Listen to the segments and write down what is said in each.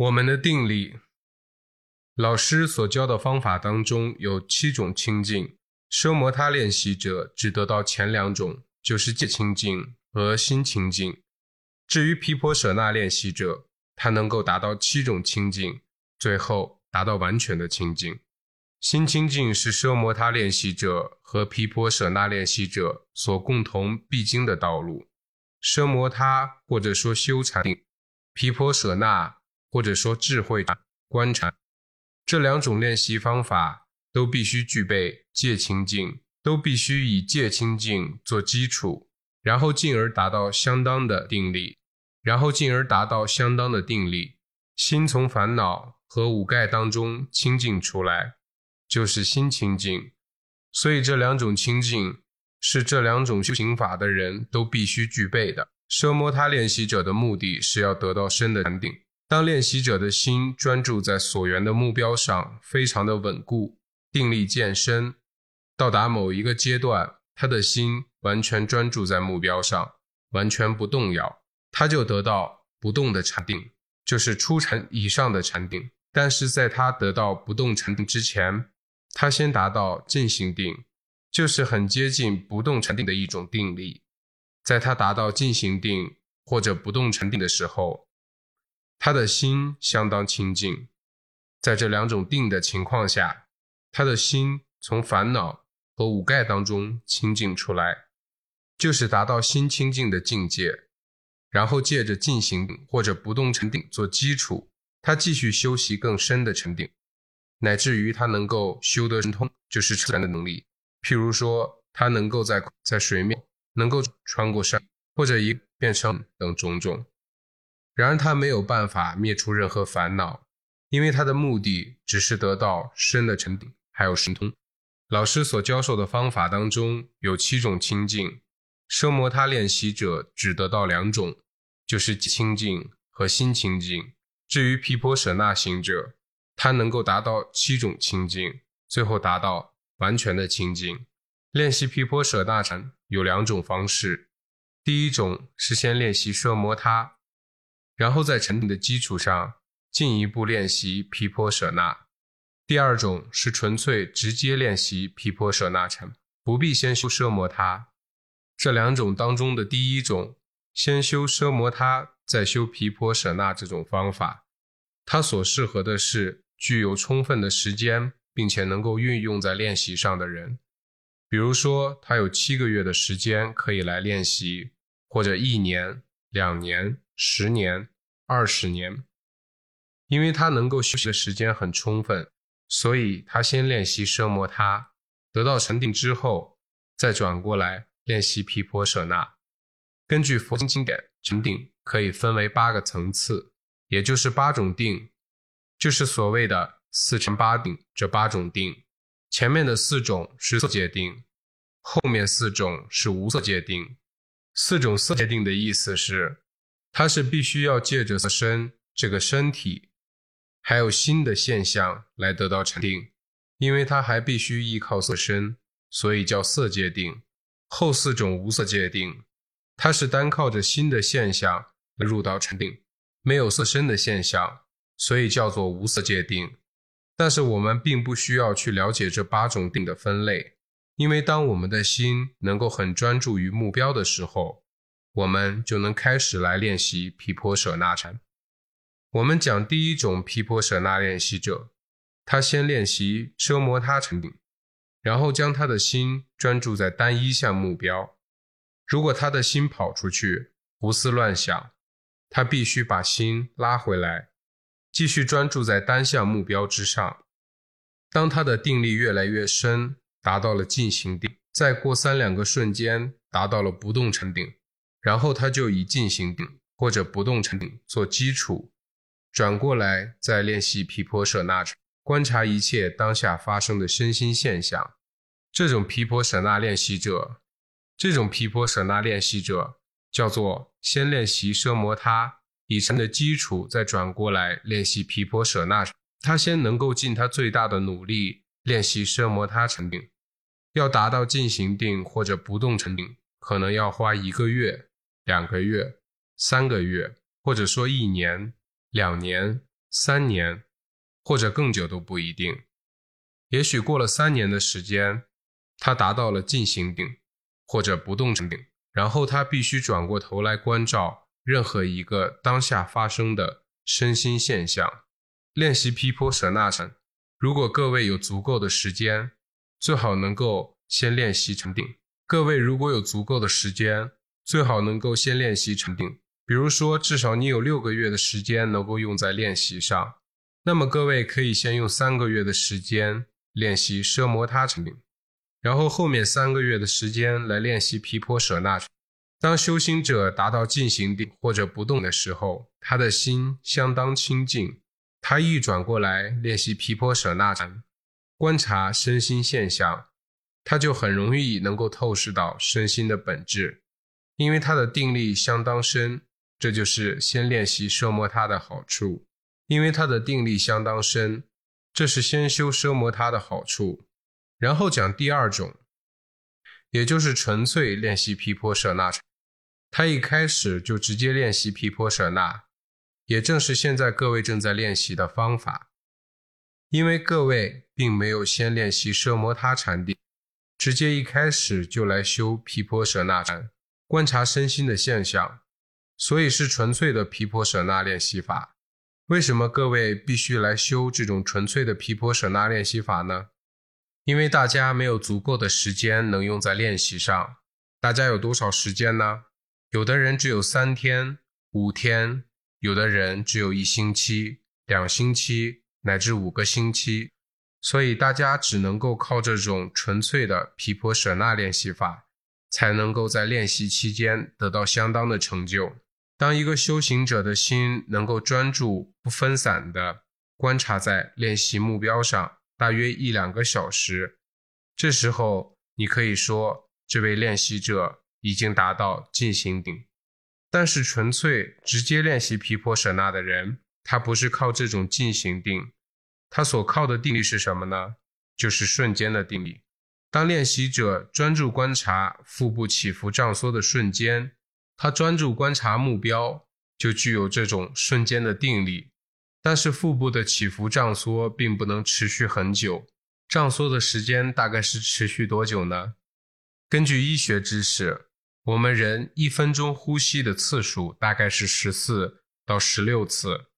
我们的定力，老师所教的方法当中有七种清净，奢摩他练习者只得到前两种，就是戒清净和心清净。至于毗婆舍那练习者，他能够达到七种清净，最后达到完全的清净。心清净是奢摩他练习者和毗婆舍那练习者所共同必经的道路。奢摩他或者说修禅定，毗婆舍那。或者说智慧观察这两种练习方法都必须具备戒清净，都必须以戒清净做基础，然后进而达到相当的定力，然后进而达到相当的定力，心从烦恼和五盖当中清净出来，就是心清净。所以这两种清净是这两种修行法的人都必须具备的。奢摩他练习者的目的是要得到深的禅定。当练习者的心专注在所缘的目标上，非常的稳固，定力渐深，到达某一个阶段，他的心完全专注在目标上，完全不动摇，他就得到不动的禅定，就是初禅以上的禅定。但是在他得到不动禅定之前，他先达到静心定，就是很接近不动禅定的一种定力。在他达到静心定或者不动禅定的时候。他的心相当清净，在这两种定的情况下，他的心从烦恼和五盖当中清净出来，就是达到心清净的境界。然后借着进行或者不动沉定做基础，他继续修习更深的沉定，乃至于他能够修得神通，就是自然的能力。譬如说，他能够在在水面能够穿过山，或者一变成等种种。然而他没有办法灭除任何烦恼，因为他的目的只是得到身的沉定，还有神通。老师所教授的方法当中有七种清净，奢摩他练习者只得到两种，就是清净和心清净。至于毗婆舍那行者，他能够达到七种清净，最后达到完全的清净。练习毗婆舍那禅有两种方式，第一种是先练习奢摩他。然后在沉定的基础上进一步练习毗婆舍那。第二种是纯粹直接练习毗婆舍那禅，不必先修奢摩他。这两种当中的第一种，先修奢摩他，再修毗婆舍那这种方法，它所适合的是具有充分的时间，并且能够运用在练习上的人。比如说，他有七个月的时间可以来练习，或者一年、两年。十年、二十年，因为他能够休息的时间很充分，所以他先练习奢摩他，得到禅定之后，再转过来练习毗婆舍那。根据佛经经典，禅定可以分为八个层次，也就是八种定，就是所谓的四禅八定。这八种定，前面的四种是色界定，后面四种是无色界定。四种色界定的意思是。它是必须要借着身这个身体，还有心的现象来得到禅定，因为它还必须依靠色身，所以叫色界定。后四种无色界定，它是单靠着心的现象来入到禅定，没有色身的现象，所以叫做无色界定。但是我们并不需要去了解这八种定的分类，因为当我们的心能够很专注于目标的时候。我们就能开始来练习毗婆舍那禅。我们讲第一种毗婆舍那练习者，他先练习奢摩他禅定，然后将他的心专注在单一项目标。如果他的心跑出去，胡思乱想，他必须把心拉回来，继续专注在单项目标之上。当他的定力越来越深，达到了静行定，再过三两个瞬间，达到了不动禅定。然后他就以进行定或者不动禅定做基础，转过来再练习毗婆舍那，观察一切当下发生的身心现象。这种毗婆舍那练习者，这种毗婆舍那练习者叫做先练习奢摩他，以禅的基础再转过来练习毗婆舍那。他先能够尽他最大的努力练习奢摩他禅定，要达到进行定或者不动禅定，可能要花一个月。两个月、三个月，或者说一年、两年，三年，或者更久都不一定。也许过了三年的时间，他达到了进行顶或者不动顶，然后他必须转过头来关照任何一个当下发生的身心现象。练习毗婆舍那禅，如果各位有足够的时间，最好能够先练习禅定。各位如果有足够的时间，最好能够先练习禅定。比如说，至少你有六个月的时间能够用在练习上，那么各位可以先用三个月的时间。练习奢摩他禅定，然后后面三个月的时间来练习毗婆舍那。当修行者达到进行定或者不动的时候，他的心相当清净。他一转过来练习毗婆舍那禅，观察身心现象，他就很容易能够透视到身心的本质，因为他的定力相当深。这就是先练习奢摩他的好处，因为他的定力相当深。这是先修奢摩他的好处，然后讲第二种，也就是纯粹练习毗婆舍那禅。他一开始就直接练习毗婆舍那，也正是现在各位正在练习的方法。因为各位并没有先练习奢摩他禅定，直接一开始就来修毗婆舍那禅，观察身心的现象，所以是纯粹的毗婆舍那练习法。为什么各位必须来修这种纯粹的毗婆舍那练习法呢？因为大家没有足够的时间能用在练习上。大家有多少时间呢？有的人只有三天、五天，有的人只有一星期、两星期，乃至五个星期。所以大家只能够靠这种纯粹的毗婆舍那练习法，才能够在练习期间得到相当的成就。当一个修行者的心能够专注、不分散地观察在练习目标上，大约一两个小时，这时候你可以说这位练习者已经达到进行定。但是，纯粹直接练习毗婆舍那的人，他不是靠这种进行定，他所靠的定力是什么呢？就是瞬间的定力。当练习者专注观察腹部起伏胀缩的瞬间。他专注观察目标，就具有这种瞬间的定力。但是腹部的起伏胀缩并不能持续很久，胀缩的时间大概是持续多久呢？根据医学知识，我们人一分钟呼吸的次数大概是十四到十六次，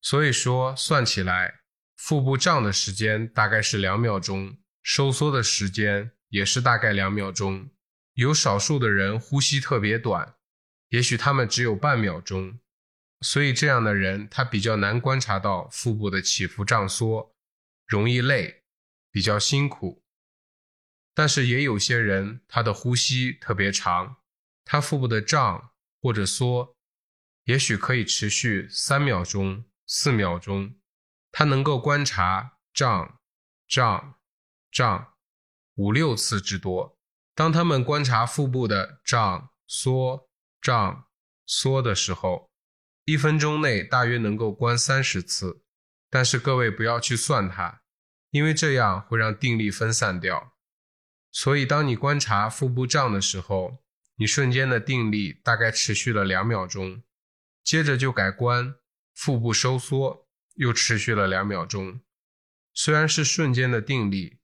所以说算起来，腹部胀的时间大概是两秒钟，收缩的时间也是大概两秒钟。有少数的人呼吸特别短。也许他们只有半秒钟，所以这样的人他比较难观察到腹部的起伏胀缩，容易累，比较辛苦。但是也有些人他的呼吸特别长，他腹部的胀或者缩，也许可以持续三秒钟、四秒钟，他能够观察胀、胀、胀五六次之多。当他们观察腹部的胀、缩，胀缩的时候，一分钟内大约能够观三十次，但是各位不要去算它，因为这样会让定力分散掉。所以，当你观察腹部胀的时候，你瞬间的定力大概持续了两秒钟，接着就改观腹部收缩，又持续了两秒钟。虽然是瞬间的定力，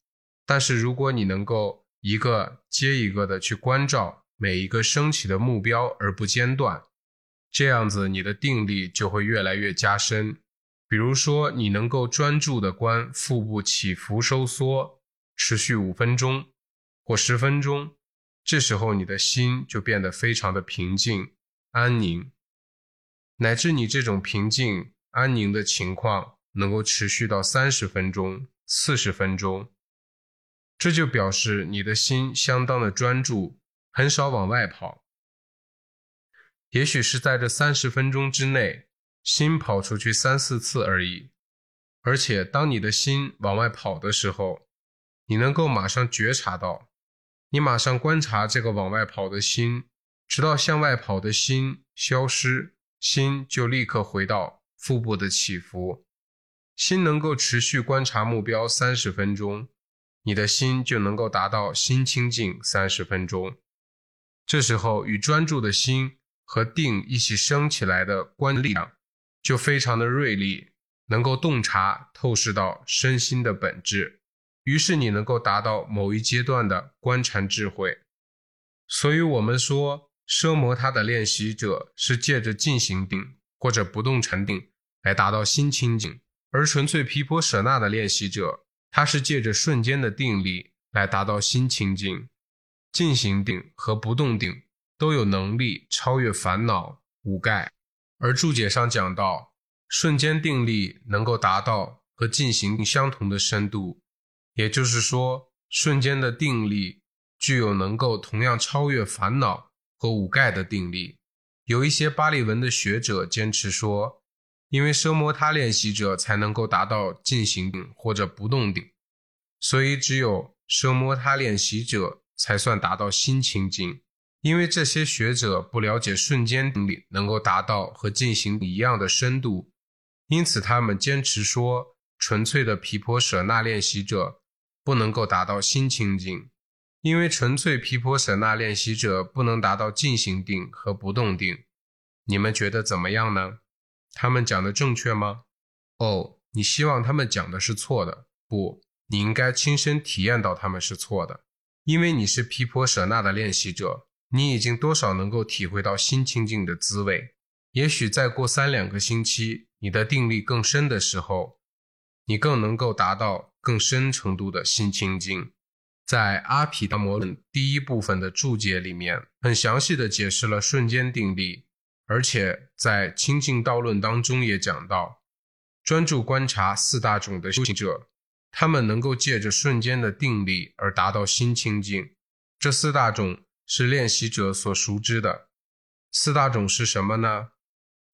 但是如果你能够一个接一个的去关照。每一个升起的目标而不间断，这样子你的定力就会越来越加深。比如说，你能够专注的观腹部起伏收缩，持续五分钟或十分钟，这时候你的心就变得非常的平静安宁，乃至你这种平静安宁的情况能够持续到三十分钟、四十分钟，这就表示你的心相当的专注。很少往外跑，也许是在这三十分钟之内，心跑出去三四次而已。而且，当你的心往外跑的时候，你能够马上觉察到，你马上观察这个往外跑的心，直到向外跑的心消失，心就立刻回到腹部的起伏。心能够持续观察目标三十分钟，你的心就能够达到心清净三十分钟。这时候，与专注的心和定一起升起来的观力量，就非常的锐利，能够洞察透视到身心的本质，于是你能够达到某一阶段的观禅智慧。所以，我们说奢摩他的练习者是借着进行定或者不动禅定来达到心清净，而纯粹毗婆舍那的练习者，他是借着瞬间的定力来达到心清净。进行定和不动定都有能力超越烦恼五盖，而注解上讲到，瞬间定力能够达到和进行相同的深度，也就是说，瞬间的定力。具有能够同样超越烦恼和五盖的定力。有一些巴利文的学者坚持说，因为奢摩他练习者才能够达到进行定或者不动定，所以只有奢摩他练习者才算达到心清净。因为这些学者不了解瞬间定力能够达到和进行一样的深度，因此他们坚持说，纯粹的毗婆舍那练习者不能够达到心清净。因为纯粹毗婆舍那练习者不能达到进行定和不动定，你们觉得怎么样呢？他们讲的正确吗？哦，你希望他们讲的是错的？不，你应该亲身体验到他们是错的，因为你是毗婆舍那的练习者，你已经多少能够体会到心清净的滋味。也许再过三两个星期，你的定力更深的时候，你更能够达到更深程度的心清净。在阿毗达摩论第一部分的注解里面，很详细的解释了瞬间定力，而且在清净道论当中也讲到，专注观察四大种的修行者，他们能够借着瞬间的定力而达到心清净。这四大种是练习者所熟知的。四大种是什么呢？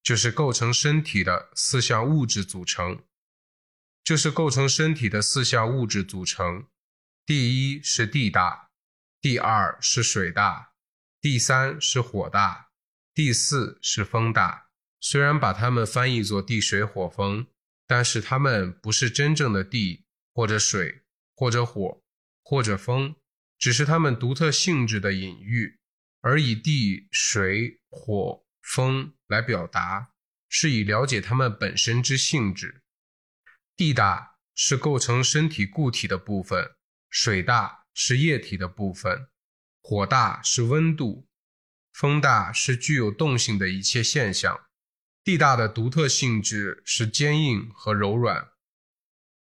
就是构成身体的四项物质组成，就是构成身体的四项物质组成。第一是地大，第二是水大，第三是火大，第四是风大。虽然把它们翻译作地水火风，但是它们不是真正的地或者水或者火或者风，只是它们独特性质的隐喻，而以地水火风来表达，是以了解它们本身之性质。地大是构成身体固体的部分。水大是液体的部分，火大是温度，风大是具有动性的一切现象。地大的独特性质是坚硬和柔软。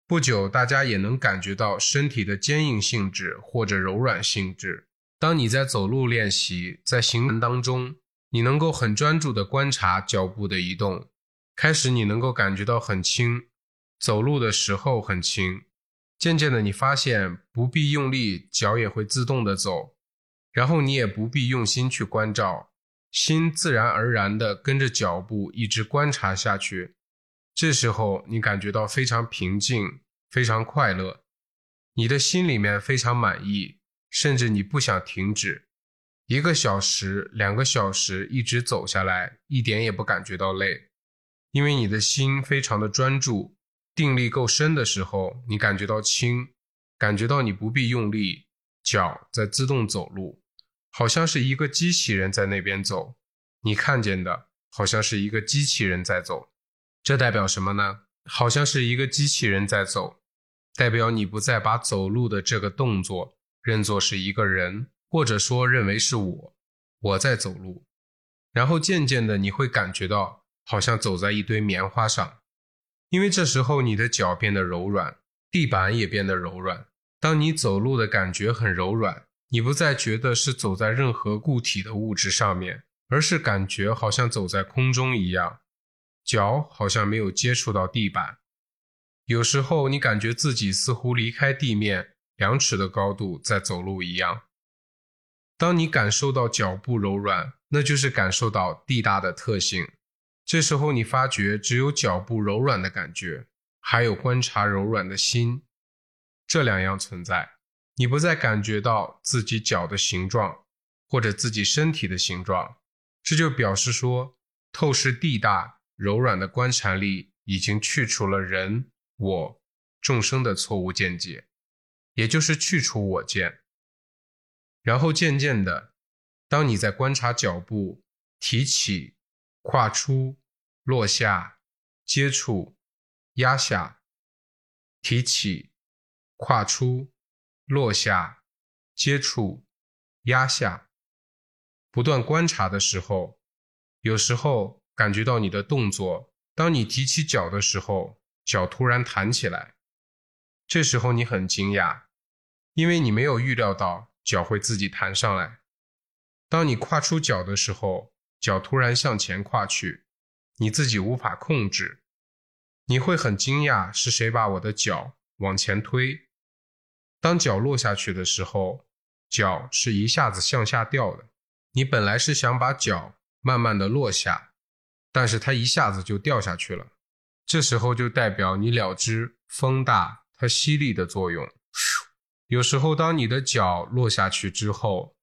不久，大家也能感觉到身体的坚硬性质或者柔软性质。当你在走路练习，在行文当中，你能够很专注地观察脚步的移动。开始，你能够感觉到很轻，走路的时候很轻。渐渐的，你发现不必用力，脚也会自动的走，然后你也不必用心去关照，心自然而然的跟着脚步一直观察下去。这时候，你感觉到非常平静，非常快乐，你的心里面非常满意，甚至你不想停止。一个小时、两个小时一直走下来，一点也不感觉到累，因为你的心非常的专注。定力够深的时候，你感觉到轻，感觉到你不必用力，脚在自动走路，好像是一个机器人在那边走。你看见的好像是一个机器人在走，这代表什么呢？好像是一个机器人在走，代表你不再把走路的这个动作认作是一个人，或者说认为是我，我在走路。然后渐渐的，你会感觉到好像走在一堆棉花上。因为这时候你的脚变得柔软，地板也变得柔软。当你走路的感觉很柔软，你不再觉得是走在任何固体的物质上面，而是感觉好像走在空中一样，脚好像没有接触到地板。有时候你感觉自己似乎离开地面两尺的高度在走路一样。当你感受到脚步柔软，那就是感受到地大的特性。这时候，你发觉只有脚步柔软的感觉，还有观察柔软的心，这两样存在。你不再感觉到自己脚的形状，或者自己身体的形状，这就表示说，透视地大柔软的观察力已经去除了人我众生的错误见解，也就是去除我见。然后渐渐的，当你在观察脚步提起。跨出、落下、接触、压下、提起、跨出、落下、接触、压下。不断观察的时候，有时候感觉到你的动作。当你提起脚的时候，脚突然弹起来，这时候你很惊讶，因为你没有预料到脚会自己弹上来。当你跨出脚的时候，脚突然向前跨去，你自己无法控制，你会很惊讶是谁把我的脚往前推。当脚落下去的时候，脚是一下子向下掉的。你本来是想把脚慢慢的落下，但是它一下子就掉下去了。这时候就代表你了知风大它吸力的作用。有时候当你的脚落下去之后，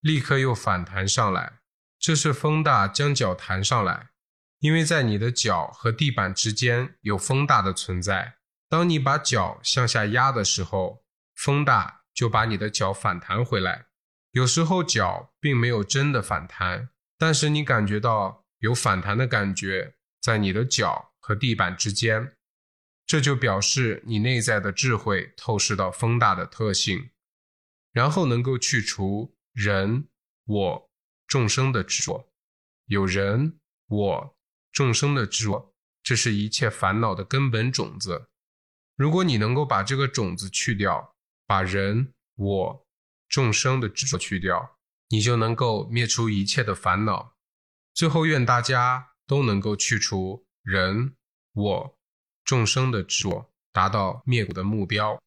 立刻又反弹上来，这是风大将脚弹上来，因为在你的脚和地板之间有风大的存在。当你把脚向下压的时候，风大就把你的脚反弹回来。有时候脚并没有真的反弹，但是你感觉到有反弹的感觉在你的脚和地板之间，这就表示你内在的智慧透视到风大的特性，然后能够去除。人我众生的执着，有人我众生的执着，这是一切烦恼的根本种子。如果你能够把这个种子去掉，把人我众生的执着去掉，你就能够灭除一切的烦恼。最后，愿大家都能够去除人我众生的执着，达到灭苦的目标。